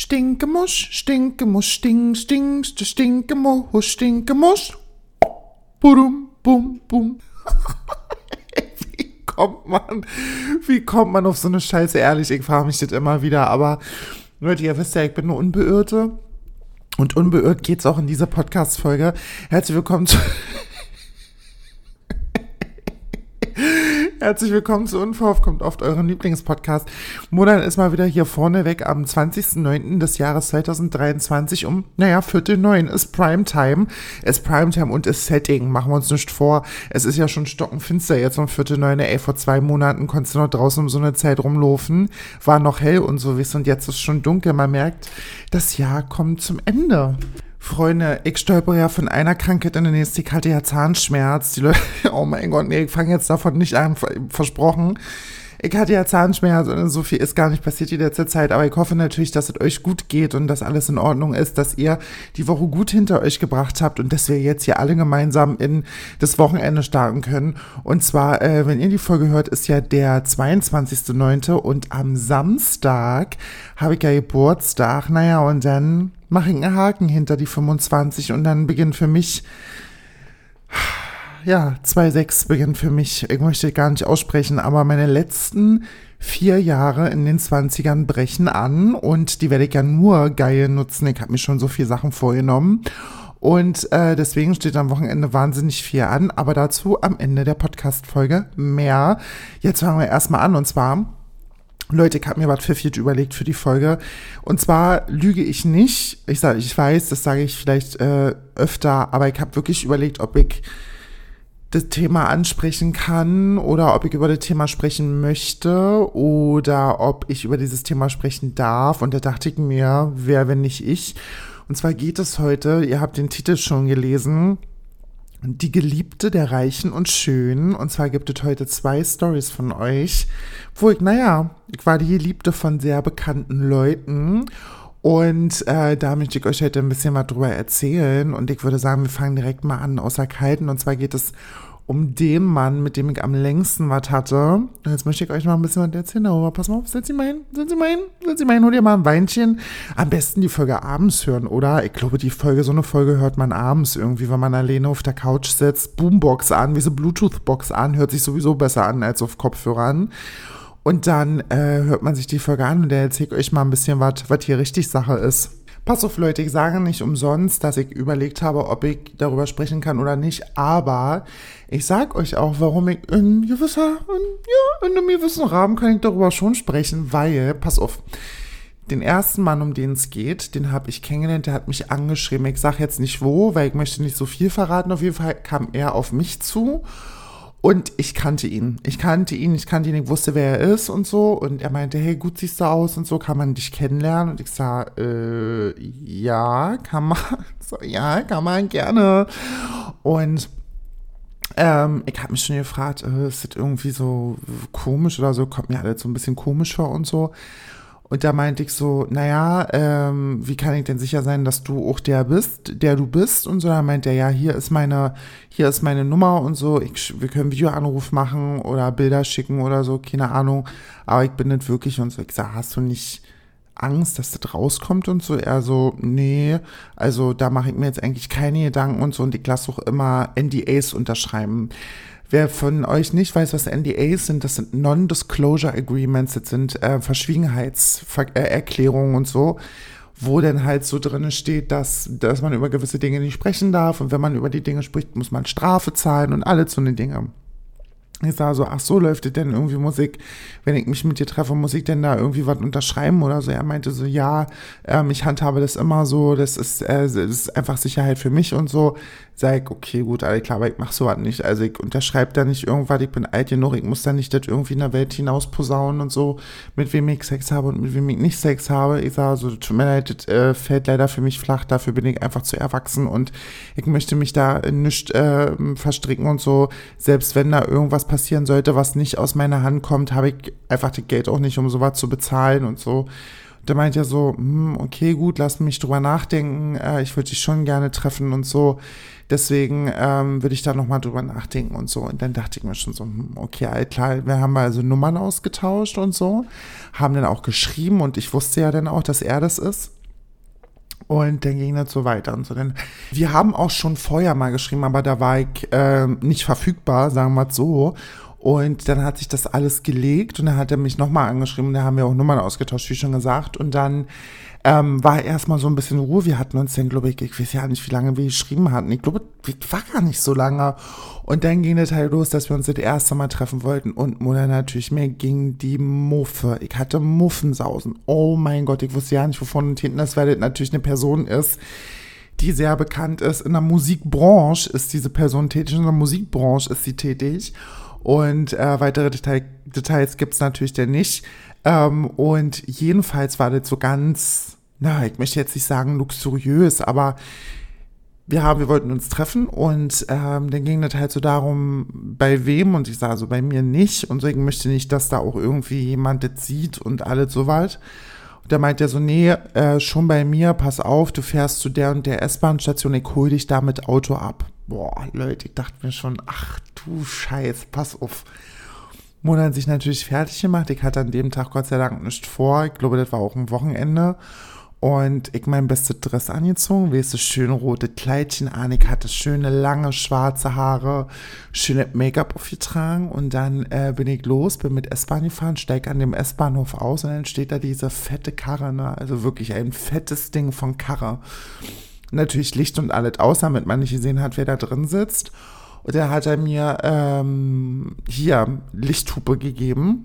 Stinkemusch, Stinkemusch, Sting, Sting, Stinkemusch, Stinkemusch. Budum, bum, bum. wie kommt man, wie kommt man auf so eine Scheiße? Ehrlich, ich frage mich das immer wieder, aber Leute, ihr wisst ja, ich bin eine Unbeirrte. Und unbeirrt geht's auch in dieser Podcast-Folge. Herzlich willkommen zu Herzlich willkommen zu Unverhofft, kommt oft euren Lieblingspodcast. Modern ist mal wieder hier vorne weg am 20.09. des Jahres 2023 um, naja, Viertel neun ist Primetime. Ist Primetime und ist Setting, machen wir uns nicht vor. Es ist ja schon stockenfinster jetzt um Viertel neun. Ey, vor zwei Monaten konntest du noch draußen um so eine Zeit rumlaufen. War noch hell und so, wisst und jetzt ist schon dunkel. Man merkt, das Jahr kommt zum Ende. Freunde, ich stolper ja von einer Krankheit in der nächste. Ich hatte ja Zahnschmerz. Die Leute, oh mein Gott, nee, ich fange jetzt davon nicht an, versprochen. Ich hatte ja Zahnschmerz und so viel ist gar nicht passiert die letzte Zeit, aber ich hoffe natürlich, dass es euch gut geht und dass alles in Ordnung ist, dass ihr die Woche gut hinter euch gebracht habt und dass wir jetzt hier alle gemeinsam in das Wochenende starten können. Und zwar, äh, wenn ihr die Folge hört, ist ja der 22.09. und am Samstag habe ich ja Geburtstag. Naja, und dann mache ich einen Haken hinter die 25 und dann beginnt für mich, ja, 2,6 beginnt für mich, ich möchte gar nicht aussprechen, aber meine letzten vier Jahre in den 20ern brechen an und die werde ich ja nur geil nutzen. Ich habe mir schon so viele Sachen vorgenommen. Und äh, deswegen steht am Wochenende wahnsinnig viel an, aber dazu am Ende der Podcast-Folge mehr. Jetzt fangen wir erstmal an und zwar Leute, ich habe mir was pfiffig überlegt für die Folge. Und zwar lüge ich nicht. Ich sage, ich weiß, das sage ich vielleicht äh, öfter, aber ich habe wirklich überlegt, ob ich das Thema ansprechen kann oder ob ich über das Thema sprechen möchte oder ob ich über dieses Thema sprechen darf. Und da dachte ich mir, wer, wenn nicht ich. Und zwar geht es heute, ihr habt den Titel schon gelesen, die Geliebte der Reichen und Schönen. Und zwar gibt es heute zwei Stories von euch, wo ich, naja, ich war die Geliebte von sehr bekannten Leuten. Und äh, da möchte ich euch heute ein bisschen was drüber erzählen. Und ich würde sagen, wir fangen direkt mal an, außer Kalten. Und zwar geht es um den Mann, mit dem ich am längsten was hatte. Jetzt möchte ich euch mal ein bisschen was erzählen darüber. Pass mal auf, setz Sie mal hin, setz Sie mal hin, setz Sie mal hin, hol dir mal ein Weinchen. Am besten die Folge abends hören, oder? Ich glaube, die Folge, so eine Folge hört man abends irgendwie, wenn man alleine auf der Couch sitzt, Boombox an, wie so Bluetooth-Box an, hört sich sowieso besser an als auf Kopfhörern. Und dann äh, hört man sich die Folge an und der erzählt euch mal ein bisschen, was hier richtig Sache ist. Pass auf, Leute, ich sage nicht umsonst, dass ich überlegt habe, ob ich darüber sprechen kann oder nicht, aber ich sage euch auch, warum ich in gewisser, in, ja, in einem gewissen Rahmen kann ich darüber schon sprechen, weil, pass auf, den ersten Mann, um den es geht, den habe ich kennengelernt, der hat mich angeschrieben. Ich sage jetzt nicht wo, weil ich möchte nicht so viel verraten. Auf jeden Fall kam er auf mich zu und ich kannte ihn. Ich kannte ihn, ich kannte ihn, ich wusste, wer er ist und so. Und er meinte, hey, gut siehst du aus und so, kann man dich kennenlernen? Und ich sag, äh, ja, kann man. So, ja, kann man gerne. Und ähm, ich habe mich schon gefragt, äh, ist das irgendwie so komisch oder so? Kommt mir alles so ein bisschen komisch vor und so. Und da meinte ich so, naja, ähm, wie kann ich denn sicher sein, dass du auch der bist, der du bist? Und so, da meint er, ja, hier ist meine, hier ist meine Nummer und so, ich, wir können Videoanruf machen oder Bilder schicken oder so, keine Ahnung. Aber ich bin nicht wirklich und so. Ich sag, hast du nicht Angst, dass das rauskommt und so? Er so, nee, also da mache ich mir jetzt eigentlich keine Gedanken und so und ich lasse auch immer NDAs unterschreiben. Wer von euch nicht weiß, was NDAs sind, das sind Non-Disclosure Agreements, das sind äh, Verschwiegenheitserklärungen und so, wo dann halt so drin steht, dass, dass man über gewisse Dinge nicht sprechen darf und wenn man über die Dinge spricht, muss man Strafe zahlen und alle so eine Dinge. Ich sah so, ach so läuft es denn irgendwie Musik, wenn ich mich mit dir treffe, muss ich denn da irgendwie was unterschreiben oder so? Er meinte so, ja, ähm, ich handhabe das immer so, das ist, äh, das ist einfach Sicherheit für mich und so. Sag ich, okay, gut, alles klar, aber ich mach sowas nicht. Also ich unterschreibe da nicht irgendwas, ich bin alt genug, ich muss da nicht das irgendwie in der Welt hinaus posaunen und so, mit wem ich Sex habe und mit wem ich nicht Sex habe. Ich sage so, tut mir leid, das äh, fällt leider für mich flach, dafür bin ich einfach zu erwachsen und ich möchte mich da in nichts äh, verstricken und so, selbst wenn da irgendwas passieren sollte, was nicht aus meiner Hand kommt, habe ich einfach das Geld auch nicht, um sowas zu bezahlen und so. Der meint ja so, hm, okay, gut, lass mich drüber nachdenken, äh, ich würde dich schon gerne treffen und so. Deswegen ähm, würde ich da nochmal drüber nachdenken und so. Und dann dachte ich mir schon so, hm, okay, klar, wir haben also Nummern ausgetauscht und so, haben dann auch geschrieben und ich wusste ja dann auch, dass er das ist. Und dann ging das so weiter und so. Denn wir haben auch schon vorher mal geschrieben, aber da war ich äh, nicht verfügbar, sagen wir mal so. Und dann hat sich das alles gelegt und dann hat er mich nochmal angeschrieben. Da haben wir auch Nummern ausgetauscht, wie schon gesagt. Und dann ähm, war erstmal so ein bisschen Ruhe. Wir hatten uns dann, glaube ich, ich weiß ja nicht, wie lange wir geschrieben hatten. Ich glaube, es war gar nicht so lange. Und dann ging der Teil los, dass wir uns das erste Mal treffen wollten. Und Mutter natürlich, mir ging die Muffe. Ich hatte Muffensausen. Oh mein Gott, ich wusste ja nicht, wovon und hinten das, weil das natürlich eine Person ist, die sehr bekannt ist. In der Musikbranche ist diese Person tätig. In der Musikbranche ist sie tätig. Und äh, weitere Detail, Details gibt es natürlich dann nicht. Ähm, und jedenfalls war das so ganz, na, ich möchte jetzt nicht sagen luxuriös, aber wir haben, wir wollten uns treffen und ähm, dann ging das halt so darum, bei wem und ich sage so, bei mir nicht und ich möchte nicht, dass da auch irgendwie jemand das sieht und alles so weit. Und da meint er so, nee, äh, schon bei mir, pass auf, du fährst zu der und der S-Bahn-Station, ich hol dich da mit Auto ab. Boah, Leute, ich dachte mir schon, ach du Scheiß, pass auf. Mona hat sich natürlich fertig gemacht. Ich hatte an dem Tag Gott sei Dank nicht vor. Ich glaube, das war auch ein Wochenende. Und ich mein bestes Dress angezogen, weißt du, schöne rote Kleidchen an. Ich hatte schöne, lange, schwarze Haare, schöne Make-up aufgetragen. Und dann äh, bin ich los, bin mit S-Bahn gefahren, steig an dem S-Bahnhof aus und dann steht da diese fette Karre, ne? Also wirklich ein fettes Ding von Karre. Natürlich Licht und alles aus, damit man nicht gesehen hat, wer da drin sitzt. Und dann hat er mir ähm, hier Lichthupe gegeben.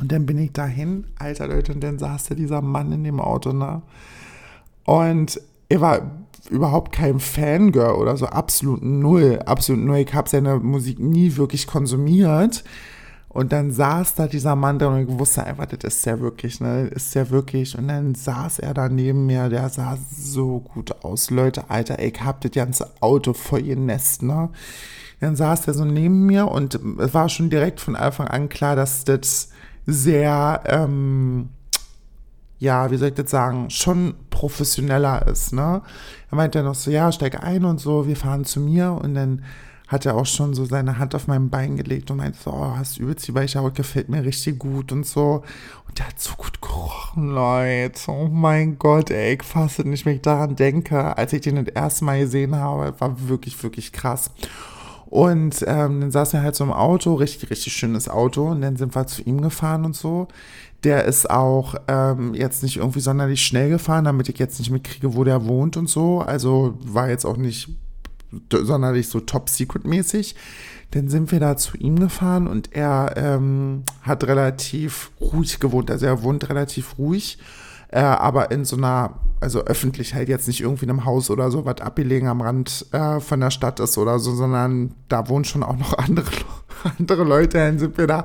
Und dann bin ich dahin, alter Leute, und dann saß da dieser Mann in dem Auto, ne? Und er war überhaupt kein Fangirl oder so, absolut null, absolut null. Ich habe seine Musik nie wirklich konsumiert. Und dann saß da dieser Mann da und ich wusste einfach, das ist ja wirklich, ne, ist ja wirklich. Und dann saß er da neben mir, der sah so gut aus. Leute, Alter, ich hab das ganze Auto voll Nest, ne. Dann saß er so neben mir und es war schon direkt von Anfang an klar, dass das sehr, ähm, ja, wie soll ich das sagen, schon professioneller ist, ne. Er meinte dann noch so, ja, steig ein und so, wir fahren zu mir und dann hat er auch schon so seine Hand auf mein Bein gelegt und meinte so, oh, hast übelst die weiche Haut, gefällt mir richtig gut und so. Und der hat so gut gerochen, Leute. Oh mein Gott, ey, ich fasse nicht, wenn ich daran denke, als ich den das erste Mal gesehen habe, war wirklich, wirklich krass. Und ähm, dann saß er halt so im Auto, richtig, richtig schönes Auto. Und dann sind wir zu ihm gefahren und so. Der ist auch ähm, jetzt nicht irgendwie sonderlich schnell gefahren, damit ich jetzt nicht mitkriege, wo der wohnt und so. Also war jetzt auch nicht sonderlich so top-secret-mäßig. Dann sind wir da zu ihm gefahren und er ähm, hat relativ ruhig gewohnt. Also er wohnt relativ ruhig, äh, aber in so einer, also öffentlich halt jetzt nicht irgendwie in einem Haus oder so, was abgelegen am Rand äh, von der Stadt ist oder so, sondern da wohnen schon auch noch andere, andere Leute. Dann sind wir da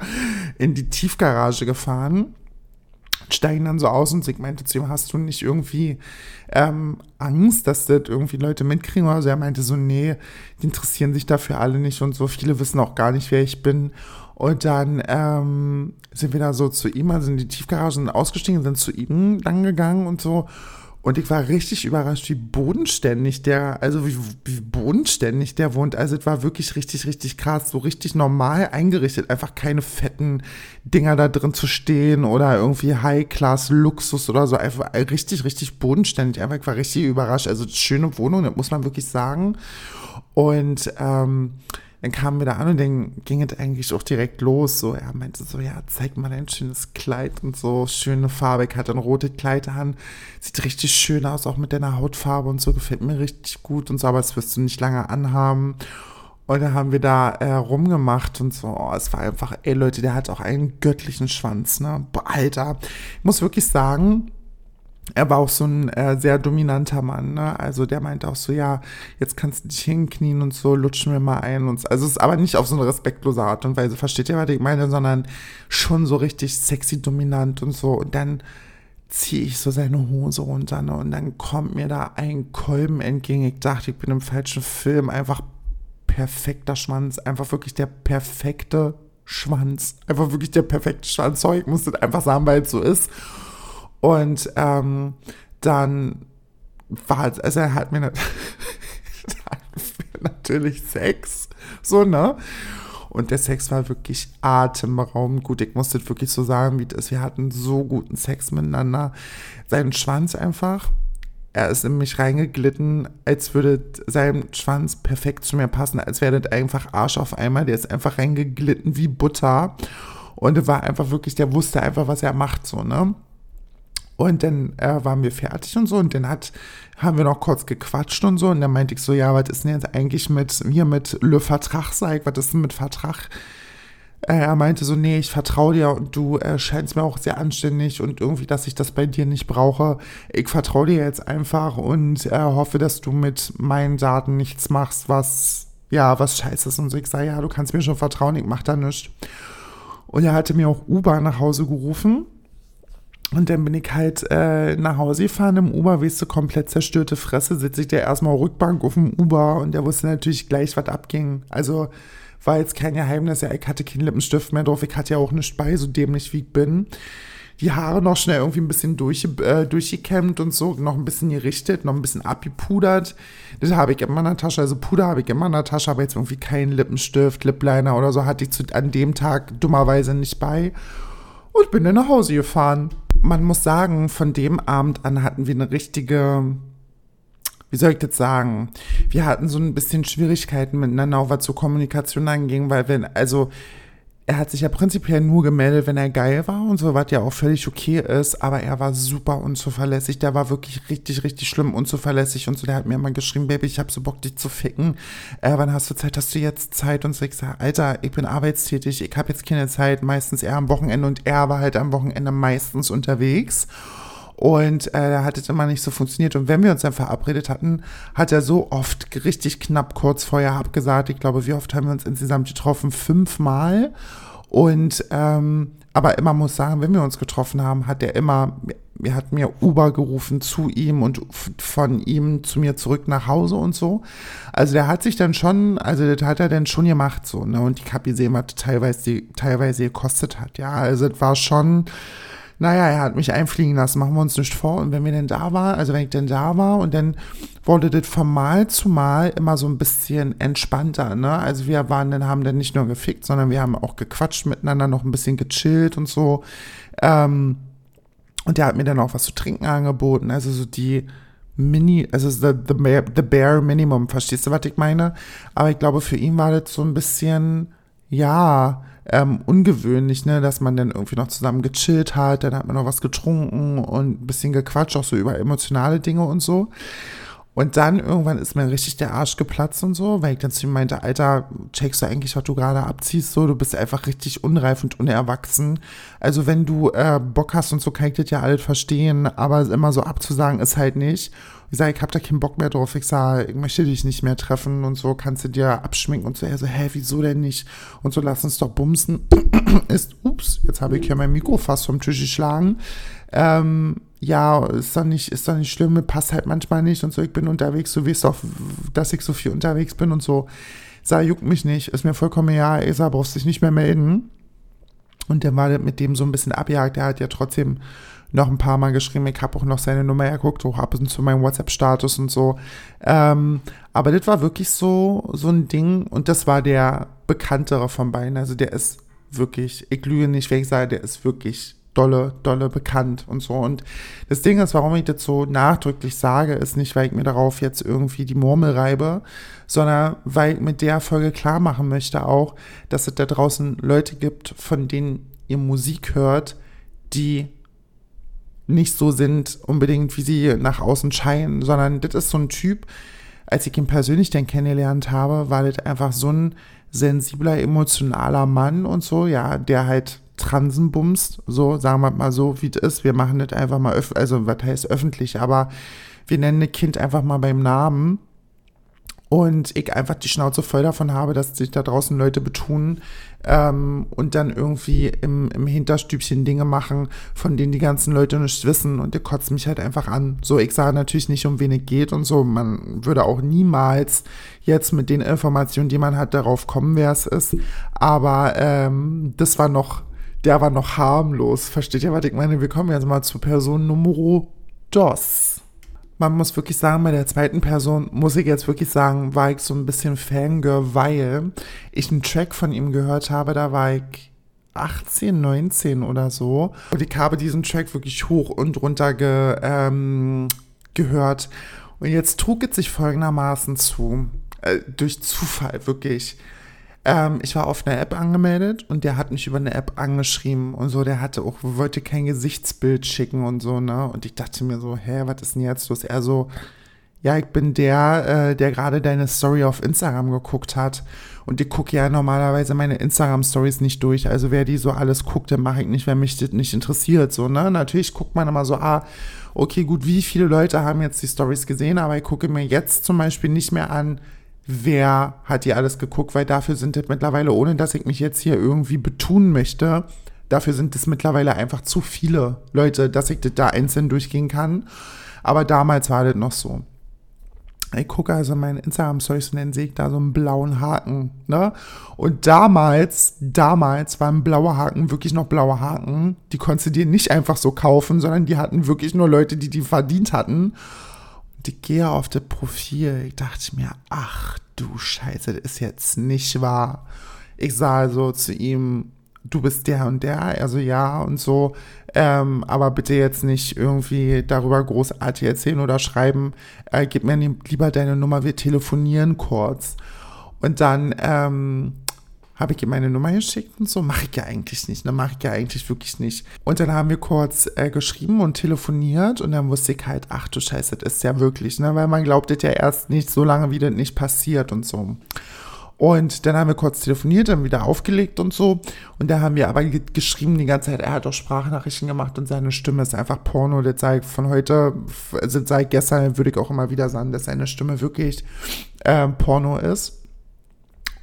in die Tiefgarage gefahren steigen dann so aus und meinte zu ihm, hast du nicht irgendwie ähm, Angst, dass das irgendwie Leute mitkriegen? Also er meinte so, nee, die interessieren sich dafür alle nicht und so. Viele wissen auch gar nicht, wer ich bin. Und dann ähm, sind wir da so zu ihm, also in die Tiefgarage sind ausgestiegen, sind zu ihm dann gegangen und so. Und ich war richtig überrascht, wie bodenständig der, also wie, wie bodenständig der wohnt. Also es war wirklich richtig, richtig krass, so richtig normal eingerichtet. Einfach keine fetten Dinger da drin zu stehen oder irgendwie High-Class-Luxus oder so. Einfach richtig, richtig bodenständig. Einfach, ich war richtig überrascht. Also schöne Wohnung, das muss man wirklich sagen. Und ähm, dann kamen wir da an und dann ging es eigentlich auch direkt los. So, er meinte so, ja, zeig mal dein schönes Kleid und so, schöne Farbe. Ich hatte ein rotes Kleid an, sieht richtig schön aus, auch mit deiner Hautfarbe und so, gefällt mir richtig gut und so, aber das wirst du nicht lange anhaben. Und dann haben wir da äh, rumgemacht und so. Oh, es war einfach, ey Leute, der hat auch einen göttlichen Schwanz, ne? Alter. Ich muss wirklich sagen, er war auch so ein äh, sehr dominanter Mann, ne? Also der meinte auch so, ja, jetzt kannst du dich hinknien und so, lutschen wir mal ein und so. Also es ist aber nicht auf so eine respektlose Art und Weise, versteht ihr, was ich meine, sondern schon so richtig sexy dominant und so. Und dann ziehe ich so seine Hose runter, ne? Und dann kommt mir da ein Kolben entgegen. Ich dachte, ich bin im falschen Film. Einfach perfekter Schwanz. Einfach wirklich der perfekte Schwanz. Einfach wirklich der perfekte Schwanz. Sorry, ich muss das einfach sagen, weil es so ist. Und ähm, dann war, also er hat mir natürlich Sex, so, ne? Und der Sex war wirklich atemberaubend gut. Ich musste wirklich so sagen, wie das. Wir hatten so guten Sex miteinander. Sein Schwanz einfach. Er ist in mich reingeglitten, als würde sein Schwanz perfekt zu mir passen, als wäre das einfach Arsch auf einmal. Der ist einfach reingeglitten wie Butter. Und er war einfach wirklich, der wusste einfach, was er macht, so, ne? Und dann äh, waren wir fertig und so. Und dann hat, haben wir noch kurz gequatscht und so. Und dann meinte ich so, ja, was ist denn jetzt eigentlich mit mir mit Le Vertrag, sag was ist denn mit Vertrag? Äh, er meinte so, nee, ich vertraue dir und du äh, scheinst mir auch sehr anständig und irgendwie, dass ich das bei dir nicht brauche. Ich vertraue dir jetzt einfach und äh, hoffe, dass du mit meinen Daten nichts machst, was, ja, was scheiße ist. Und so, ich sage, ja, du kannst mir schon vertrauen, ich mach da nichts. Und er hatte mir auch Uber nach Hause gerufen. Und dann bin ich halt äh, nach Hause gefahren im Uber, weißt du, komplett zerstörte Fresse, sitze ich der erstmal Rückbank auf dem Uber und der wusste natürlich gleich, was abging. Also war jetzt kein Geheimnis, ja, ich hatte keinen Lippenstift mehr drauf, ich hatte ja auch eine bei, so dämlich wie ich bin. Die Haare noch schnell irgendwie ein bisschen durch, äh, durchgekämmt und so, noch ein bisschen gerichtet, noch ein bisschen abgepudert. Das habe ich in meiner Tasche, also Puder habe ich in meiner Tasche, aber jetzt irgendwie keinen Lippenstift, Lipliner oder so hatte ich zu, an dem Tag dummerweise nicht bei. Und bin dann nach Hause gefahren man muss sagen, von dem Abend an hatten wir eine richtige, wie soll ich das sagen? Wir hatten so ein bisschen Schwierigkeiten miteinander, auch was zur Kommunikation anging, weil wenn, also er hat sich ja prinzipiell nur gemeldet, wenn er geil war und so, was ja auch völlig okay ist, aber er war super unzuverlässig. Der war wirklich richtig, richtig schlimm unzuverlässig und so. Der hat mir immer geschrieben, Baby, ich hab so Bock, dich zu ficken. Äh, wann hast du Zeit? Hast du jetzt Zeit? Und so, ich sag, Alter, ich bin arbeitstätig, ich habe jetzt keine Zeit, meistens eher am Wochenende und er war halt am Wochenende meistens unterwegs. Und äh, da hat es immer nicht so funktioniert. Und wenn wir uns dann verabredet hatten, hat er so oft richtig knapp kurz vorher abgesagt. Ich glaube, wie oft haben wir uns insgesamt getroffen? Fünfmal. Und ähm, aber immer muss sagen, wenn wir uns getroffen haben, hat er immer, er hat mir Uber gerufen zu ihm und von ihm zu mir zurück nach Hause und so. Also der hat sich dann schon, also das hat er dann schon gemacht so, ne? Und ich habe gesehen, was teilweise, teilweise gekostet hat. Ja, also es war schon, naja, er hat mich einfliegen lassen, machen wir uns nicht vor. Und wenn wir denn da waren, also wenn ich denn da war und dann wurde das von Mal zu Mal immer so ein bisschen entspannter, ne? Also wir waren dann, haben dann nicht nur gefickt, sondern wir haben auch gequatscht miteinander, noch ein bisschen gechillt und so. Ähm, und der hat mir dann auch was zu trinken angeboten, also so die Mini, also the, the, the bare Minimum, verstehst du, was ich meine? Aber ich glaube, für ihn war das so ein bisschen, ja, ähm, ungewöhnlich, ne, dass man dann irgendwie noch zusammen gechillt hat, dann hat man noch was getrunken und ein bisschen gequatscht, auch so über emotionale Dinge und so. Und dann irgendwann ist mir richtig der Arsch geplatzt und so, weil ich dann zu ihm meinte, Alter, checkst du eigentlich, was du gerade abziehst, so, du bist einfach richtig unreif und unerwachsen. Also wenn du äh, Bock hast und so, kann ich das ja alles verstehen, aber immer so abzusagen ist halt nicht. Ich sage, ich hab da keinen Bock mehr drauf. Ich sage, ich möchte dich nicht mehr treffen und so, kannst du dir abschminken und so. Er so, hä, wieso denn nicht? Und so, lass uns doch bumsen. ist, ups, jetzt habe ich ja mein Mikro fast vom Tisch geschlagen. Ähm, ja, ist doch nicht, ist doch nicht schlimm, passt halt manchmal nicht und so, ich bin unterwegs, du weißt doch, dass ich so viel unterwegs bin und so. Sag, juckt mich nicht, ist mir vollkommen ja, Esa, brauchst dich nicht mehr melden. Und der war mit dem so ein bisschen abjagt, der hat ja trotzdem noch ein paar Mal geschrieben, ich habe auch noch seine Nummer geguckt, auch ab und zu meinem WhatsApp-Status und so. Ähm, aber das war wirklich so, so ein Ding und das war der bekanntere von beiden. Also der ist wirklich, ich lüge nicht, wenn ich sage, der ist wirklich dolle, dolle bekannt und so. Und das Ding ist, warum ich das so nachdrücklich sage, ist nicht, weil ich mir darauf jetzt irgendwie die Murmel reibe, sondern weil ich mit der Folge klar machen möchte auch, dass es da draußen Leute gibt, von denen ihr Musik hört, die nicht so sind unbedingt, wie sie nach außen scheinen, sondern das ist so ein Typ, als ich ihn persönlich dann kennengelernt habe, war das einfach so ein sensibler, emotionaler Mann und so, ja, der halt Transen bumst, so, sagen wir mal so, wie es ist. Wir machen das einfach mal, also was heißt öffentlich, aber wir nennen ein Kind einfach mal beim Namen und ich einfach die Schnauze voll davon habe, dass sich da draußen Leute betun ähm, und dann irgendwie im, im Hinterstübchen Dinge machen, von denen die ganzen Leute nicht wissen und die kotzen mich halt einfach an. So, ich sage natürlich nicht, um wen es geht und so. Man würde auch niemals jetzt mit den Informationen, die man hat, darauf kommen, wer es ist. Aber ähm, das war noch der war noch harmlos. Versteht ihr, was ich meine? Wir kommen jetzt mal zu Person Nummer dos. Man muss wirklich sagen, bei der zweiten Person muss ich jetzt wirklich sagen, war ich so ein bisschen Fangirl, weil ich einen Track von ihm gehört habe, da war ich 18, 19 oder so. Und ich habe diesen Track wirklich hoch und runter ge, ähm, gehört. Und jetzt trug es sich folgendermaßen zu, äh, durch Zufall wirklich. Ähm, ich war auf einer App angemeldet und der hat mich über eine App angeschrieben und so. Der hatte auch, wollte kein Gesichtsbild schicken und so, ne? Und ich dachte mir so, hä, was ist denn jetzt los? Er so, ja, ich bin der, äh, der gerade deine Story auf Instagram geguckt hat. Und ich gucke ja normalerweise meine Instagram-Stories nicht durch. Also wer die so alles guckt, dann mache ich nicht, wenn mich das nicht interessiert. So, ne? Natürlich guckt man immer so, ah, okay, gut, wie viele Leute haben jetzt die Stories gesehen, aber ich gucke mir jetzt zum Beispiel nicht mehr an, wer hat die alles geguckt, weil dafür sind das mittlerweile, ohne dass ich mich jetzt hier irgendwie betun möchte, dafür sind es mittlerweile einfach zu viele Leute, dass ich das da einzeln durchgehen kann. Aber damals war das noch so. Ich gucke also meine Instagram-Stories und dann sehe ich da so einen blauen Haken. Ne? Und damals, damals waren blaue Haken wirklich noch blaue Haken. Die konntest du dir nicht einfach so kaufen, sondern die hatten wirklich nur Leute, die die verdient hatten. Ich gehe auf das Profil. Ich dachte mir, ach du Scheiße, das ist jetzt nicht wahr. Ich sah also zu ihm, du bist der und der, also ja und so, ähm, aber bitte jetzt nicht irgendwie darüber großartig erzählen oder schreiben, äh, gib mir lieber deine Nummer, wir telefonieren kurz. Und dann ähm, habe ich ihm meine Nummer geschickt und so, mache ich ja eigentlich nicht, ne, mache ich ja eigentlich wirklich nicht. Und dann haben wir kurz äh, geschrieben und telefoniert und dann wusste ich halt, ach du Scheiße, das ist ja wirklich, ne, weil man glaubt das ja erst nicht so lange, wie das nicht passiert und so. Und dann haben wir kurz telefoniert, dann wieder aufgelegt und so. Und da haben wir aber geschrieben die ganze Zeit, er hat auch Sprachnachrichten gemacht und seine Stimme ist einfach Porno. Das sei von heute, also seit gestern würde ich auch immer wieder sagen, dass seine Stimme wirklich äh, Porno ist.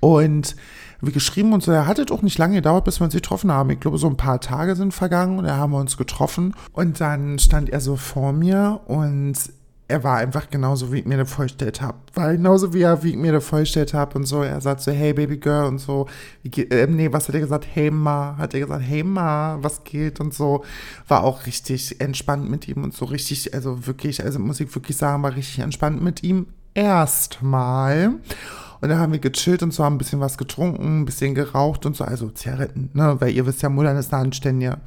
Und wir geschrieben und so, er hatte doch nicht lange gedauert, bis wir uns getroffen haben. Ich glaube, so ein paar Tage sind vergangen und da haben wir uns getroffen. Und dann stand er so vor mir und er war einfach genauso, wie ich mir das vorgestellt habe. War genauso, wie er, wie ich mir das vorgestellt habe und so. Er sagt so, hey Baby Girl und so. Äh, nee, was hat er gesagt? Hey Ma. Hat er gesagt, hey Ma, was geht und so. War auch richtig entspannt mit ihm und so richtig, also wirklich, also muss ich wirklich sagen, war richtig entspannt mit ihm. Erstmal. Und dann haben wir gechillt und so, haben ein bisschen was getrunken, ein bisschen geraucht und so, also Zigaretten, ne, weil ihr wisst ja, Muttern ist eine. Ein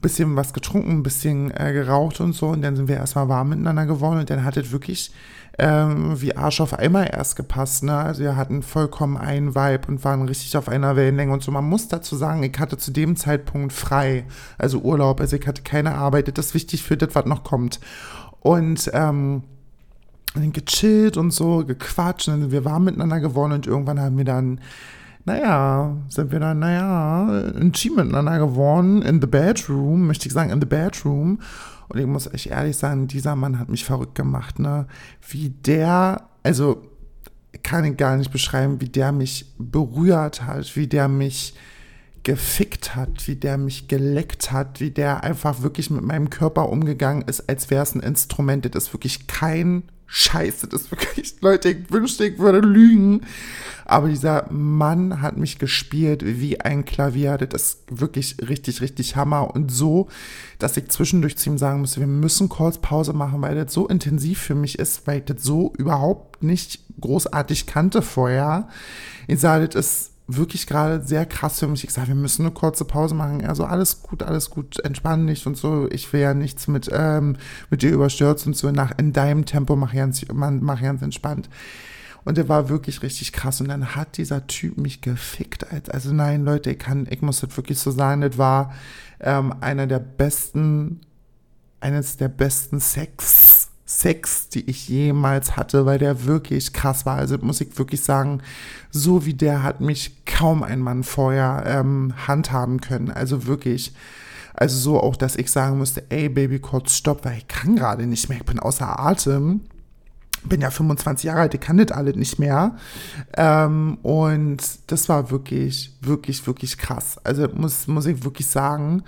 bisschen was getrunken, ein bisschen äh, geraucht und so und dann sind wir erstmal warm miteinander geworden und dann hat es wirklich ähm, wie Arsch auf Eimer erst gepasst, ne, also wir hatten vollkommen einen Vibe und waren richtig auf einer Wellenlänge und so. Man muss dazu sagen, ich hatte zu dem Zeitpunkt frei, also Urlaub, also ich hatte keine Arbeit, das ist wichtig für das, was noch kommt. Und, ähm, gechillt und so, gequatscht und wir waren miteinander geworden und irgendwann haben wir dann, naja, sind wir dann, naja, ein Team miteinander geworden, in the bedroom, möchte ich sagen, in the bedroom. Und ich muss euch ehrlich sagen, dieser Mann hat mich verrückt gemacht, ne? Wie der, also kann ich gar nicht beschreiben, wie der mich berührt hat, wie der mich gefickt hat, wie der mich geleckt hat, wie der einfach wirklich mit meinem Körper umgegangen ist, als wäre es ein Instrument. Das ist wirklich kein Scheiße, das wirklich, Leute, ich wünschte, ich würde lügen. Aber dieser Mann hat mich gespielt wie ein Klavier. Das ist wirklich richtig, richtig Hammer. Und so, dass ich zwischendurch zu ihm sagen musste, wir müssen kurz Pause machen, weil das so intensiv für mich ist, weil ich das so überhaupt nicht großartig kannte vorher. Ich sage, das ist wirklich gerade sehr krass für mich. Ich sage, wir müssen eine kurze Pause machen. Also alles gut, alles gut, entspann dich und so. Ich will ja nichts mit, ähm, mit dir überstürzt und so. Nach, in deinem Tempo mach ganz, mach ganz entspannt. Und der war wirklich richtig krass. Und dann hat dieser Typ mich gefickt. Also nein, Leute, ich kann, ich muss das wirklich so sagen, das war ähm, einer der besten, eines der besten Sex Sex, die ich jemals hatte, weil der wirklich krass war. Also muss ich wirklich sagen, so wie der hat mich kaum ein Mann vorher ähm, handhaben können. Also wirklich. Also so auch, dass ich sagen musste, ey Baby, kurz stopp, weil ich kann gerade nicht mehr, ich bin außer Atem bin ja 25 Jahre alt, ich kann das alles nicht mehr. Ähm, und das war wirklich, wirklich, wirklich krass. Also muss, muss ich wirklich sagen,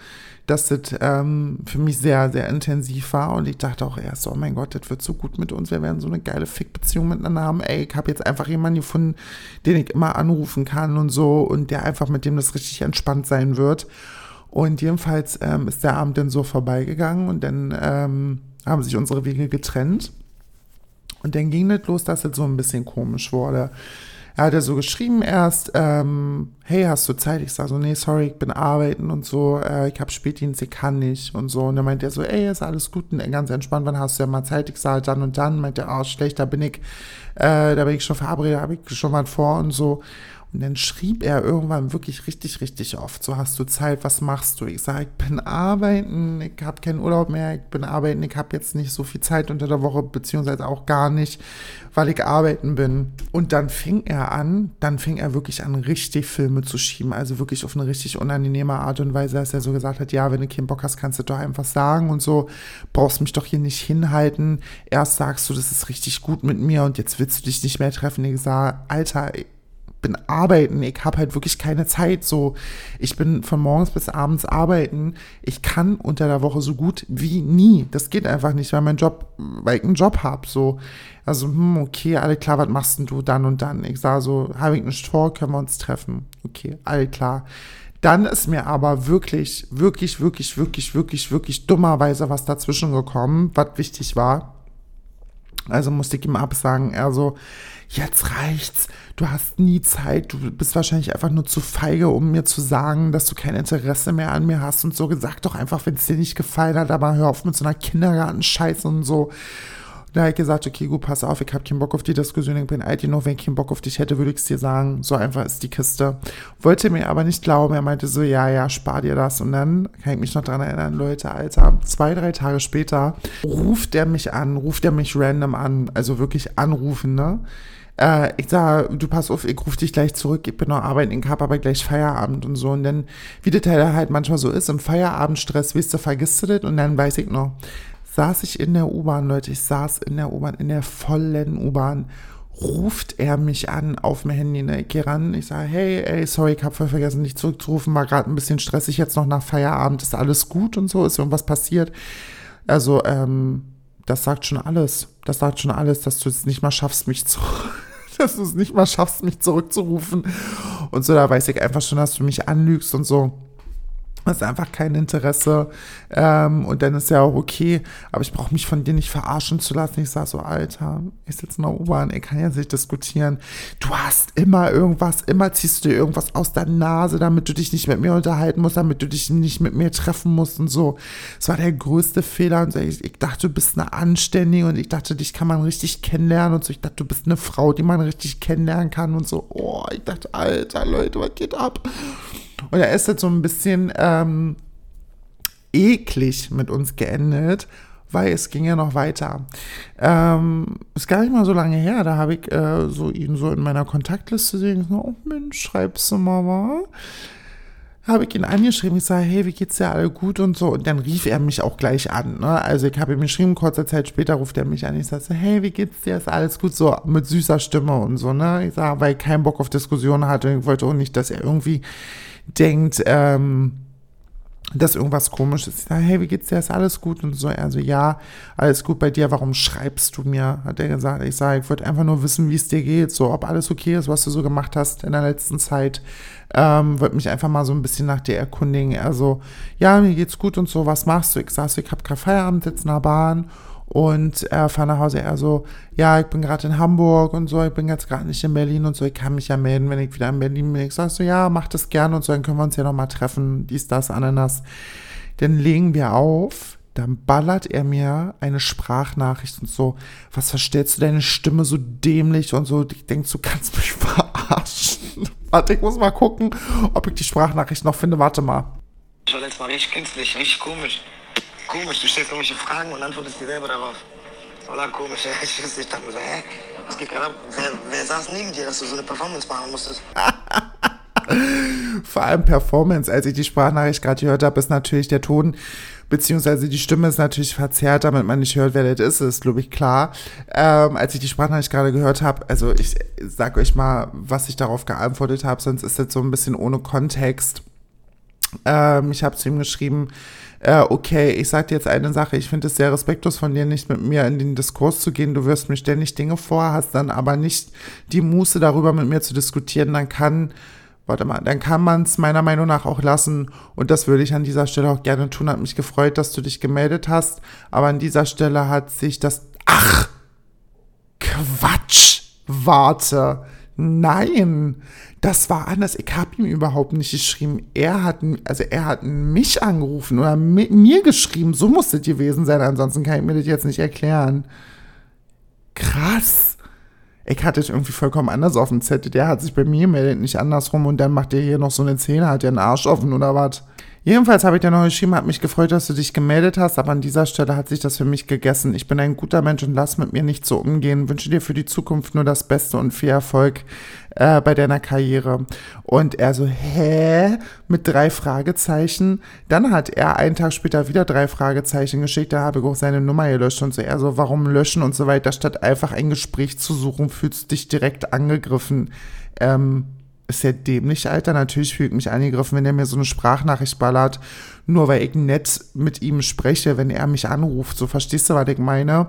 dass das ähm, für mich sehr, sehr intensiv war. Und ich dachte auch erst, oh mein Gott, das wird so gut mit uns. Wir werden so eine geile Fick-Beziehung miteinander haben. Ey, ich habe jetzt einfach jemanden gefunden, den ich immer anrufen kann und so. Und der einfach mit dem das richtig entspannt sein wird. Und jedenfalls ähm, ist der Abend dann so vorbeigegangen und dann ähm, haben sich unsere Wege getrennt. Und dann ging das los, dass es so ein bisschen komisch wurde. Er hat ja so geschrieben erst, ähm, hey, hast du Zeit? Ich sag so, nee, sorry, ich bin arbeiten und so, äh, ich habe Spätdienst, ich kann nicht und so. Und dann meint er so, ey, ist alles gut und ganz entspannt, wann hast du ja mal Zeit? Ich sage dann und dann, meint er, oh, schlecht, da bin ich, äh, da bin ich schon verabredet, habe ich schon mal vor und so. Und dann schrieb er irgendwann wirklich richtig, richtig oft, so hast du Zeit, was machst du? Ich sage, ich bin arbeiten, ich habe keinen Urlaub mehr, ich bin arbeiten, ich habe jetzt nicht so viel Zeit unter der Woche, beziehungsweise auch gar nicht, weil ich arbeiten bin. Und dann fing er an, dann fing er wirklich an, richtig Filme zu schieben, also wirklich auf eine richtig unangenehme Art und Weise, dass er so gesagt hat, ja, wenn du keinen Bock hast, kannst du doch einfach sagen und so, brauchst mich doch hier nicht hinhalten. Erst sagst du, das ist richtig gut mit mir und jetzt willst du dich nicht mehr treffen. Ich sage, Alter, bin arbeiten, ich habe halt wirklich keine Zeit. So, ich bin von morgens bis abends arbeiten. Ich kann unter der Woche so gut wie nie. Das geht einfach nicht, weil mein Job, weil ich einen Job habe. So, also, hm, okay, alle klar, was machst denn du dann und dann? Ich sage so, habe ich nicht vor, können wir uns treffen. Okay, alle klar. Dann ist mir aber wirklich, wirklich, wirklich, wirklich, wirklich, wirklich dummerweise was dazwischen gekommen, was wichtig war. Also musste ich ihm absagen. Er so, jetzt reicht's. Du hast nie Zeit. Du bist wahrscheinlich einfach nur zu feige, um mir zu sagen, dass du kein Interesse mehr an mir hast und so. Sag doch einfach, wenn es dir nicht gefallen hat, aber hör auf mit so einer Kindergartenscheiße und so. Da habe ich gesagt, okay, gut, pass auf, ich habe keinen Bock auf die Diskussion, ich bin alt genug, wenn ich keinen Bock auf dich hätte, würde ich es dir sagen. So einfach ist die Kiste. Wollte mir aber nicht glauben, er meinte so, ja, ja, spar dir das. Und dann kann ich mich noch dran erinnern, Leute, Alter, zwei, drei Tage später ruft er mich an, ruft er mich random an, also wirklich anrufen, ne? Äh, ich sage, du pass auf, ich rufe dich gleich zurück, ich bin noch arbeiten, ich habe aber gleich Feierabend und so. Und dann, wie das halt manchmal so ist, im Feierabendstress, weißt du, vergisst du das und dann weiß ich noch, saß ich in der U-Bahn, Leute, ich saß in der U-Bahn, in der vollen U-Bahn, ruft er mich an auf mein Handy, ne, ich gehe ran, ich sage, hey, ey, sorry, ich habe voll vergessen, dich zurückzurufen, war gerade ein bisschen stressig, jetzt noch nach Feierabend, ist alles gut und so, ist irgendwas passiert? Also, ähm, das sagt schon alles, das sagt schon alles, dass du es nicht mal schaffst, mich zu, dass du es nicht mal schaffst, mich zurückzurufen. Und so, da weiß ich einfach schon, dass du mich anlügst und so hast einfach kein Interesse ähm, und dann ist ja auch okay, aber ich brauche mich von dir nicht verarschen zu lassen. Ich sage so, Alter, ich sitze in der U-Bahn, ich kann jetzt nicht diskutieren. Du hast immer irgendwas, immer ziehst du dir irgendwas aus der Nase, damit du dich nicht mit mir unterhalten musst, damit du dich nicht mit mir treffen musst und so. Es war der größte Fehler und ich, ich dachte, du bist eine Anständige und ich dachte, dich kann man richtig kennenlernen und so. Ich dachte, du bist eine Frau, die man richtig kennenlernen kann und so. Oh, ich dachte, Alter, Leute, was geht ab? Und er ist jetzt so ein bisschen ähm, eklig mit uns geendet, weil es ging ja noch weiter. Ähm, ist gar nicht mal so lange her, da habe ich äh, so ihn so in meiner Kontaktliste gesehen. So, oh Mensch, schreibst du mal was? habe ich ihn angeschrieben, ich sage, hey, wie geht's dir alle gut und so. Und dann rief er mich auch gleich an. Ne? Also ich habe ihm geschrieben, kurze Zeit später ruft er mich an. Ich sage, hey, wie geht's dir? Ist alles gut? So mit süßer Stimme und so. Ne? Ich sage, weil ich keinen Bock auf Diskussionen hatte. Ich wollte auch nicht, dass er irgendwie denkt, ähm, dass irgendwas komisch ist. Ich sage, hey, wie geht's dir? Ist alles gut? Und so, also ja, alles gut bei dir. Warum schreibst du mir? Hat er gesagt. Ich sage, ich wollte einfach nur wissen, wie es dir geht. So, ob alles okay ist, was du so gemacht hast in der letzten Zeit. Ähm, wollte mich einfach mal so ein bisschen nach dir erkundigen. Also, ja, mir geht's gut und so. Was machst du? Ich sage, ich habe gerade Feierabend, sitze in der Bahn und er fahre nach Hause. Er so, ja, ich bin gerade in Hamburg und so, ich bin jetzt gerade nicht in Berlin und so, ich kann mich ja melden, wenn ich wieder in Berlin bin. Ich sag so, ja, mach das gerne und so, dann können wir uns ja nochmal treffen, dies, das, Ananas. Dann legen wir auf, dann ballert er mir eine Sprachnachricht und so, was verstellst du deine Stimme so dämlich und so, ich denk, du kannst mich verarschen. Warte, ich muss mal gucken, ob ich die Sprachnachricht noch finde, warte mal. Ich war letztes Mal richtig künstlich, richtig komisch komisch, du stellst irgendwelche Fragen und antwortest dir selber darauf. Voller komisch, ich dachte mir so, hä? Was geht gerade ab? Wer, wer saß neben dir, dass du so eine Performance machen musstest? Vor allem Performance, als ich die Sprachnachricht gerade gehört habe, ist natürlich der Ton, beziehungsweise die Stimme ist natürlich verzerrt, damit man nicht hört, wer das ist, ist, glaube ich, klar. Ähm, als ich die Sprachnachricht gerade gehört habe, also ich sag euch mal, was ich darauf geantwortet habe, sonst ist das so ein bisschen ohne Kontext. Ähm, ich habe zu ihm geschrieben, äh, okay, ich sage dir jetzt eine Sache, ich finde es sehr respektlos von dir, nicht mit mir in den Diskurs zu gehen. Du wirst mir ständig Dinge vor, hast dann aber nicht die Muße darüber mit mir zu diskutieren, dann kann warte mal, dann kann man es meiner Meinung nach auch lassen. Und das würde ich an dieser Stelle auch gerne tun. Hat mich gefreut, dass du dich gemeldet hast. Aber an dieser Stelle hat sich das. Ach! Quatsch! Warte. Nein, das war anders. Ich habe ihm überhaupt nicht geschrieben. Er hat, also er hat mich angerufen oder mit mir geschrieben. So muss es gewesen sein. Ansonsten kann ich mir das jetzt nicht erklären. Krass ich hatte es irgendwie vollkommen anders auf dem Zettel. Der hat sich bei mir gemeldet, nicht andersrum. Und dann macht der hier noch so eine Zähne, hat der einen Arsch offen oder was. Jedenfalls habe ich dir noch geschrieben, hat mich gefreut, dass du dich gemeldet hast, aber an dieser Stelle hat sich das für mich gegessen. Ich bin ein guter Mensch und lass mit mir nicht so umgehen. Wünsche dir für die Zukunft nur das Beste und viel Erfolg äh, bei deiner Karriere. Und er so, hä? Mit drei Fragezeichen. Dann hat er einen Tag später wieder drei Fragezeichen geschickt, da habe ich auch seine Nummer gelöscht und so. Er so, warum löschen und so weiter, statt einfach ein Gespräch zu suchen, fühlst du dich direkt angegriffen. Ähm, ist ja dämlich, Alter. Natürlich fühlt mich angegriffen, wenn er mir so eine Sprachnachricht ballert, nur weil ich nett mit ihm spreche, wenn er mich anruft. So verstehst du, was ich meine?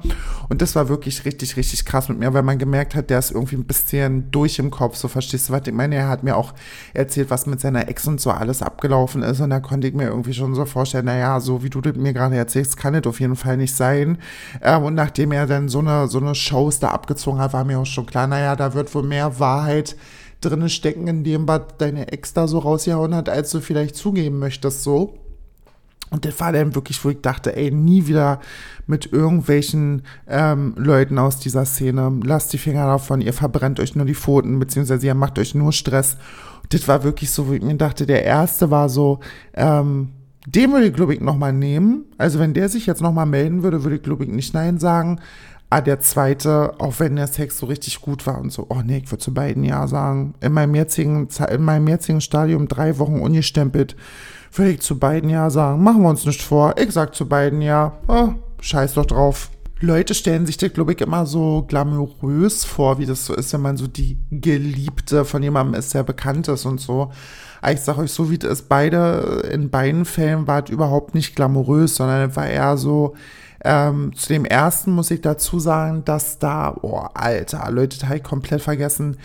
Und das war wirklich richtig, richtig krass mit mir, weil man gemerkt hat, der ist irgendwie ein bisschen durch im Kopf. So verstehst du, was ich meine? Er hat mir auch erzählt, was mit seiner Ex und so alles abgelaufen ist. Und da konnte ich mir irgendwie schon so vorstellen, naja, so wie du das mir gerade erzählst, kann das auf jeden Fall nicht sein. Ähm, und nachdem er dann so eine, so eine Shows da abgezogen hat, war mir auch schon klar, naja, da wird wohl mehr Wahrheit drinne stecken, in dem was deine Ex da so rausgehauen hat, als du vielleicht zugeben möchtest, so. Und das war dann wirklich, wo ich dachte, ey, nie wieder mit irgendwelchen ähm, Leuten aus dieser Szene. Lasst die Finger davon, ihr verbrennt euch nur die Pfoten, beziehungsweise ihr macht euch nur Stress. Und das war wirklich so, wo ich mir dachte, der erste war so, ähm, den würde ich, glaube ich, nochmal nehmen. Also wenn der sich jetzt nochmal melden würde, würde ich, glaube ich, nicht Nein sagen. Ah, der zweite, auch wenn der Sex so richtig gut war und so, oh nee, ich würde zu beiden Ja sagen. In meinem jetzigen, in meinem jetzigen Stadium drei Wochen ungestempelt, würde ich zu beiden Ja sagen. Machen wir uns nicht vor. Ich sag zu beiden Ja. Oh, scheiß doch drauf. Leute stellen sich das, glaube ich, immer so glamourös vor, wie das so ist, wenn man so die Geliebte von jemandem ist, der bekannt ist und so. Aber ich sag euch so, wie das beide, in beiden Fällen war es überhaupt nicht glamourös, sondern es war eher so, ähm, zu dem ersten muss ich dazu sagen, dass da, oh, Alter, Leute, Teil komplett vergessen.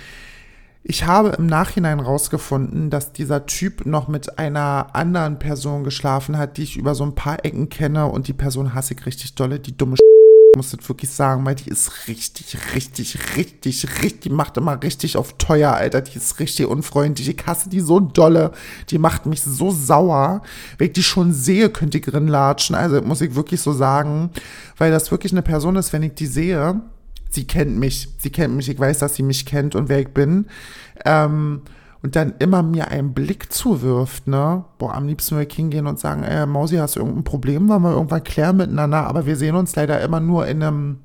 Ich habe im Nachhinein rausgefunden, dass dieser Typ noch mit einer anderen Person geschlafen hat, die ich über so ein paar Ecken kenne und die Person hasse ich richtig dolle, die dumme muss das wirklich sagen, weil die ist richtig, richtig, richtig, richtig, macht immer richtig auf teuer, Alter. Die ist richtig unfreundlich. Ich hasse die so dolle. Die macht mich so sauer. Wenn ich die schon sehe, könnte ich latschen. Also muss ich wirklich so sagen, weil das wirklich eine Person ist, wenn ich die sehe, sie kennt mich. Sie kennt mich. Ich weiß, dass sie mich kennt und wer ich bin. Ähm, und dann immer mir einen Blick zuwirft, ne? Boah, am liebsten würde ich hingehen und sagen, ey, Mausi, hast du irgendein Problem? Wollen wir irgendwann klären miteinander? Aber wir sehen uns leider immer nur in einem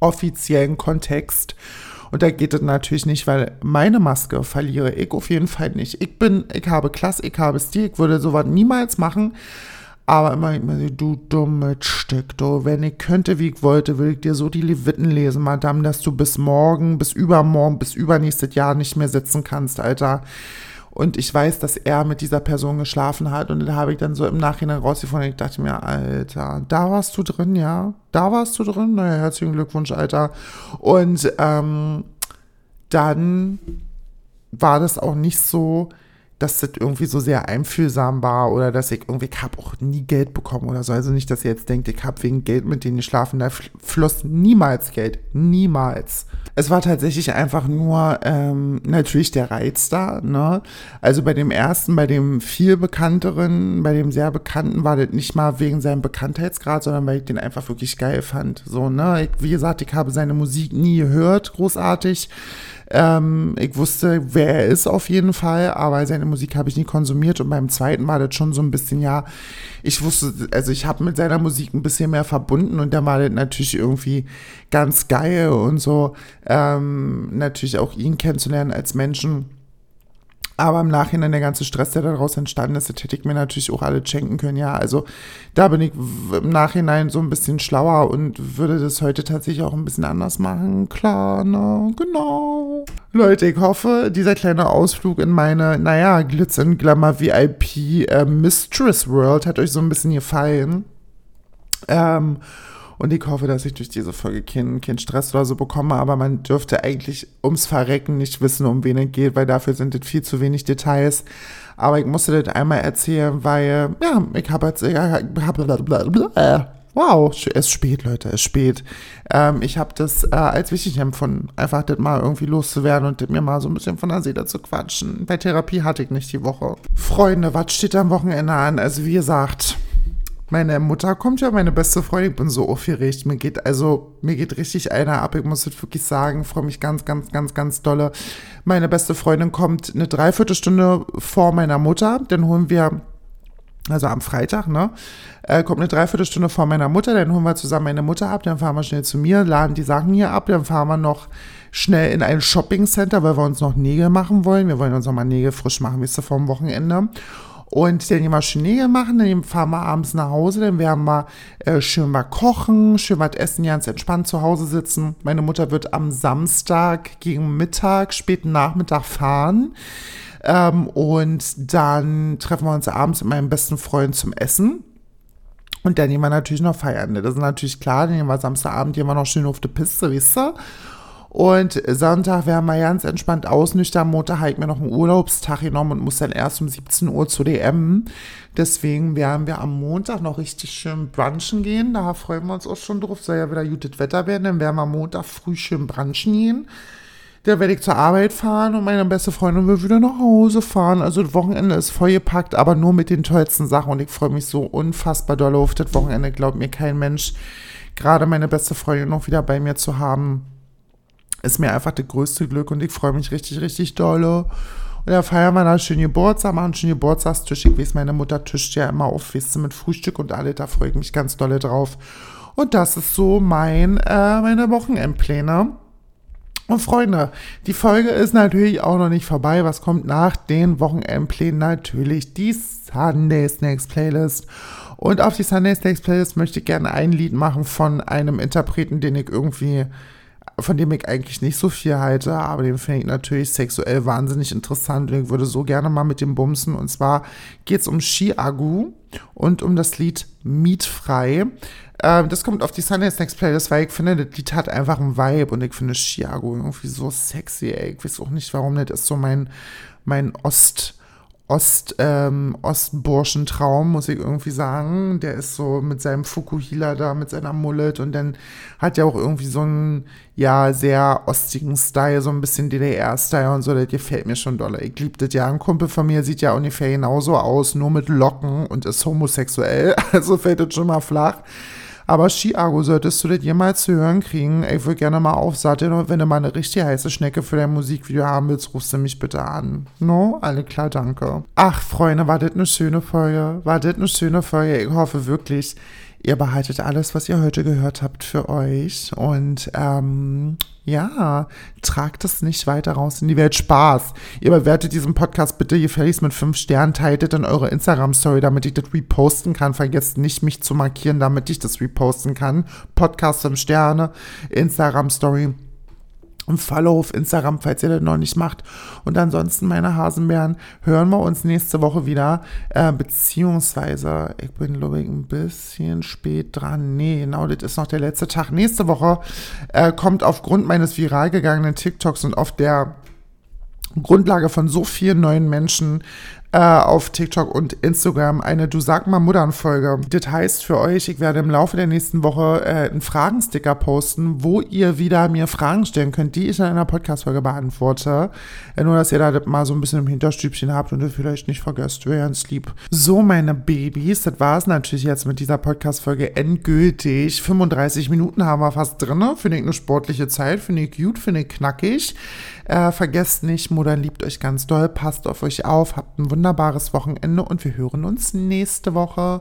offiziellen Kontext. Und da geht es natürlich nicht, weil meine Maske verliere ich auf jeden Fall nicht. Ich bin, ich habe Klasse, ich habe Stil, ich würde sowas niemals machen. Aber immer, du dumme Stück, du, wenn ich könnte, wie ich wollte, will ich dir so die Leviten lesen, Madame, dass du bis morgen, bis übermorgen, bis übernächstes Jahr nicht mehr sitzen kannst, Alter. Und ich weiß, dass er mit dieser Person geschlafen hat. Und da habe ich dann so im Nachhinein rausgefunden. Ich dachte mir, Alter, da warst du drin, ja? Da warst du drin? Naja, herzlichen Glückwunsch, Alter. Und ähm, dann war das auch nicht so, dass das irgendwie so sehr einfühlsam war oder dass ich irgendwie, ich habe auch nie Geld bekommen oder so. Also nicht, dass ihr jetzt denkt, ich habe wegen Geld mit denen geschlafen. Da floss niemals Geld. Niemals. Es war tatsächlich einfach nur ähm, natürlich der Reiz da. Ne? Also bei dem ersten, bei dem viel bekannteren, bei dem sehr bekannten war das nicht mal wegen seinem Bekanntheitsgrad, sondern weil ich den einfach wirklich geil fand. So, ne? Ich, wie gesagt, ich habe seine Musik nie gehört, großartig. Ähm, ich wusste, wer er ist auf jeden Fall, aber seine Musik habe ich nie konsumiert und beim zweiten war das schon so ein bisschen, ja, ich wusste, also ich habe mit seiner Musik ein bisschen mehr verbunden und da war das natürlich irgendwie ganz geil und so, ähm, natürlich auch ihn kennenzulernen als Menschen aber im Nachhinein der ganze Stress, der daraus entstanden ist, das hätte ich mir natürlich auch alle schenken können. Ja, also da bin ich im Nachhinein so ein bisschen schlauer und würde das heute tatsächlich auch ein bisschen anders machen. Klar, ne? Genau. Leute, ich hoffe, dieser kleine Ausflug in meine, naja, Glitz and Glamour VIP äh, Mistress World hat euch so ein bisschen gefallen. Ähm, Und ich hoffe, dass ich durch diese Folge keinen kein Stress oder so bekomme, aber man dürfte eigentlich ums Verrecken nicht wissen, um wen es geht, weil dafür sind es viel zu wenig Details. Aber ich musste das einmal erzählen, weil, ja, ich habe jetzt, ja, hab, Wow, es ist spät, Leute, es ist spät. Ähm, ich habe das äh, als wichtig empfunden, einfach das mal irgendwie loszuwerden und mir mal so ein bisschen von der Seele zu quatschen. Bei Therapie hatte ich nicht die Woche. Freunde, was steht am Wochenende an? Also wie gesagt, meine Mutter kommt ja, meine beste Freundin, ich bin so aufgeregt. Mir geht, also, mir geht richtig einer ab. Ich muss es wirklich sagen, freue mich ganz, ganz, ganz, ganz dolle. Meine beste Freundin kommt eine Dreiviertelstunde vor meiner Mutter. Dann holen wir also am Freitag, ne, äh, kommt eine Dreiviertelstunde vor meiner Mutter, dann holen wir zusammen meine Mutter ab, dann fahren wir schnell zu mir, laden die Sachen hier ab, dann fahren wir noch schnell in ein Shopping-Center, weil wir uns noch Nägel machen wollen. Wir wollen uns noch mal Nägel frisch machen, wisst ihr, vor dem Wochenende. Und dann gehen wir schön Nägel machen, dann fahren wir abends nach Hause, dann werden wir äh, schön mal kochen, schön was essen, ganz entspannt zu Hause sitzen. Meine Mutter wird am Samstag gegen Mittag, späten Nachmittag fahren. Ähm, und dann treffen wir uns abends mit meinem besten Freund zum Essen. Und dann gehen wir natürlich noch feiern. Das ist natürlich klar, dann gehen wir Samstagabend, gehen wir noch schön auf die Piste, wisst ihr? Und Sonntag werden wir ganz entspannt ausnüchtern. Montag habe ich mir noch einen Urlaubstag genommen und muss dann erst um 17 Uhr zu DM. Deswegen werden wir am Montag noch richtig schön brunchen gehen. Da freuen wir uns auch schon drauf. Soll ja wieder gutes Wetter werden. Dann werden wir am Montag früh schön brunchen gehen. Da werde ich zur Arbeit fahren und meine beste Freundin will wieder nach Hause fahren. Also das Wochenende ist vollgepackt, aber nur mit den tollsten Sachen. Und ich freue mich so unfassbar doll auf das Wochenende. Glaubt mir kein Mensch, gerade meine beste Freundin noch wieder bei mir zu haben, ist mir einfach das größte Glück und ich freue mich richtig, richtig dolle. Und da feiern wir da schön Geburtstag, machen schön Geburtstagstisch. Ich weiß, meine Mutter tischt ja immer auf, weißt mit Frühstück und alles. Da freue ich mich ganz dolle drauf. Und das ist so mein, äh, meine Wochenendpläne. Und Freunde, die Folge ist natürlich auch noch nicht vorbei. Was kommt nach den Wochenendplänen? Natürlich die Sunday Snacks Playlist. Und auf die Sunday Snacks Playlist möchte ich gerne ein Lied machen von einem Interpreten, den ich irgendwie, von dem ich eigentlich nicht so viel halte, aber den finde ich natürlich sexuell wahnsinnig interessant und ich würde so gerne mal mit dem bumsen. Und zwar geht es um Chiagu und um das Lied Mietfrei. Ähm, das kommt auf die Sunday Snacks Playlist, weil ich finde, das Lied hat einfach einen Vibe und ich finde Chiago irgendwie so sexy, ey. Ich weiß auch nicht, warum das ist so mein, mein Ost, Ost, ähm, Ostburschentraum, muss ich irgendwie sagen. Der ist so mit seinem Fukuhila da, mit seiner Mullet und dann hat er auch irgendwie so einen, ja, sehr ostigen Style, so ein bisschen DDR-Style und so, das gefällt mir schon doll. Ich liebe das ja. Ein Kumpel von mir sieht ja ungefähr genauso aus, nur mit Locken und ist homosexuell, also fällt das schon mal flach. Aber Chiago, solltest du das jemals zu hören kriegen, ich würde gerne mal aufsatteln und wenn du mal eine richtig heiße Schnecke für dein Musikvideo haben willst, rufst du mich bitte an. No? Alle klar, danke. Ach, Freunde, war das eine schöne Folge? War das eine schöne Folge? Ich hoffe wirklich, ihr behaltet alles, was ihr heute gehört habt, für euch. Und ähm, ja, tragt es nicht weiter raus in die Welt. Spaß. Ihr bewertet diesen Podcast bitte gefälligst mit fünf Sternen, teilt es in eure Instagram-Story, damit ich das reposten kann. Vergesst nicht, mich zu markieren, damit ich das reposten kann. Podcast 5 Sterne, Instagram-Story und Follow auf Instagram, falls ihr das noch nicht macht. Und ansonsten, meine Hasenbären, hören wir uns nächste Woche wieder. Äh, beziehungsweise, ich bin, glaube ich, ein bisschen spät dran. Nee, genau, das ist noch der letzte Tag. Nächste Woche äh, kommt aufgrund meines viral gegangenen TikToks und auf der Grundlage von so vielen neuen Menschen äh, auf TikTok und Instagram eine Du sag mal Muttern-Folge. Das heißt für euch, ich werde im Laufe der nächsten Woche äh, einen Fragensticker posten, wo ihr wieder mir Fragen stellen könnt, die ich in einer Podcast-Folge beantworte. Äh, nur, dass ihr da mal so ein bisschen im Hinterstübchen habt und ihr vielleicht nicht vergesst, wer uns lieb. So, meine Babys, das war es natürlich jetzt mit dieser Podcast-Folge endgültig. 35 Minuten haben wir fast drin. Finde ich eine sportliche Zeit, finde ich gut, finde ich knackig. Äh, vergesst nicht, Mutter liebt euch ganz doll, passt auf euch auf, habt ein wunderbares Wochenende und wir hören uns nächste Woche.